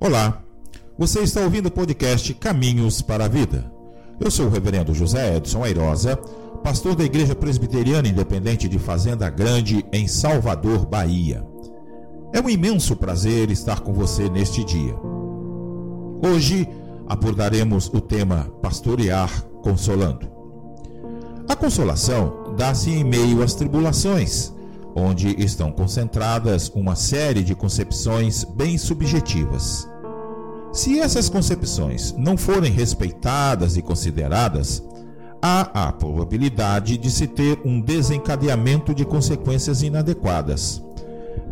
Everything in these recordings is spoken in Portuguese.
Olá, você está ouvindo o podcast Caminhos para a Vida. Eu sou o reverendo José Edson Airosa, pastor da Igreja Presbiteriana Independente de Fazenda Grande, em Salvador, Bahia. É um imenso prazer estar com você neste dia. Hoje abordaremos o tema Pastorear Consolando. A consolação dá-se em meio às tribulações, onde estão concentradas uma série de concepções bem subjetivas. Se essas concepções não forem respeitadas e consideradas, há a probabilidade de se ter um desencadeamento de consequências inadequadas.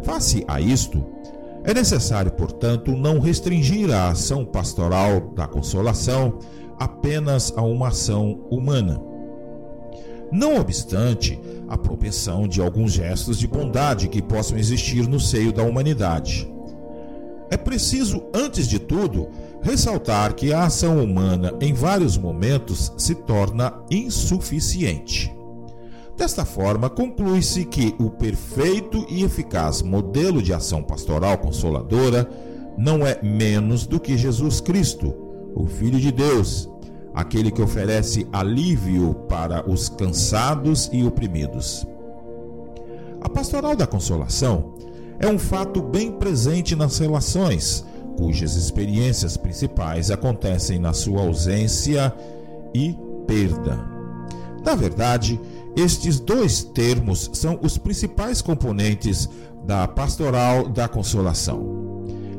Face a isto, é necessário, portanto, não restringir a ação pastoral da consolação apenas a uma ação humana. Não obstante a propensão de alguns gestos de bondade que possam existir no seio da humanidade. É preciso, antes de tudo, ressaltar que a ação humana, em vários momentos, se torna insuficiente. Desta forma, conclui-se que o perfeito e eficaz modelo de ação pastoral consoladora não é menos do que Jesus Cristo, o Filho de Deus, aquele que oferece alívio para os cansados e oprimidos. A pastoral da consolação é um fato bem presente nas relações, cujas experiências principais acontecem na sua ausência e perda. Na verdade, estes dois termos são os principais componentes da pastoral da consolação.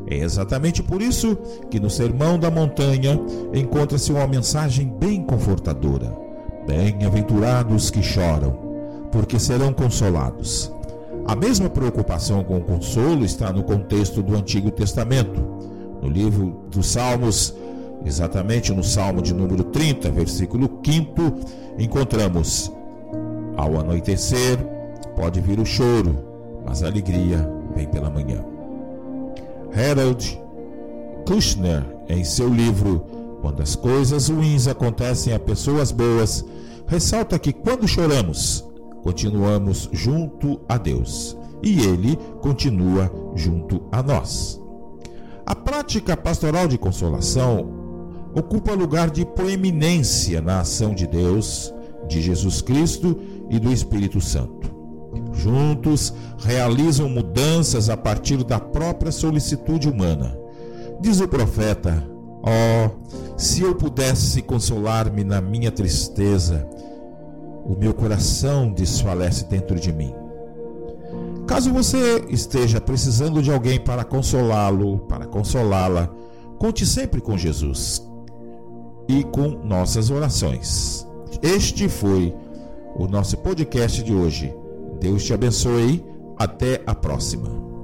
É exatamente por isso que no Sermão da Montanha encontra-se uma mensagem bem confortadora. Bem-aventurados que choram, porque serão consolados. A mesma preocupação com o consolo está no contexto do Antigo Testamento. No livro dos Salmos, exatamente no Salmo de número 30, versículo 5, encontramos: Ao anoitecer pode vir o choro, mas a alegria vem pela manhã. Harold Kushner, em seu livro Quando as coisas ruins acontecem a pessoas boas, ressalta que quando choramos, continuamos junto a Deus e Ele continua junto a nós. A prática pastoral de consolação ocupa lugar de proeminência na ação de Deus, de Jesus Cristo e do Espírito Santo. Juntos realizam mudanças a partir da própria solicitude humana. Diz o profeta: oh, se eu pudesse consolar-me na minha tristeza, o meu coração desfalece dentro de mim. Caso você esteja precisando de alguém para consolá-lo, para consolá-la, conte sempre com Jesus e com nossas orações. Este foi o nosso podcast de hoje. Deus te abençoe. Até a próxima.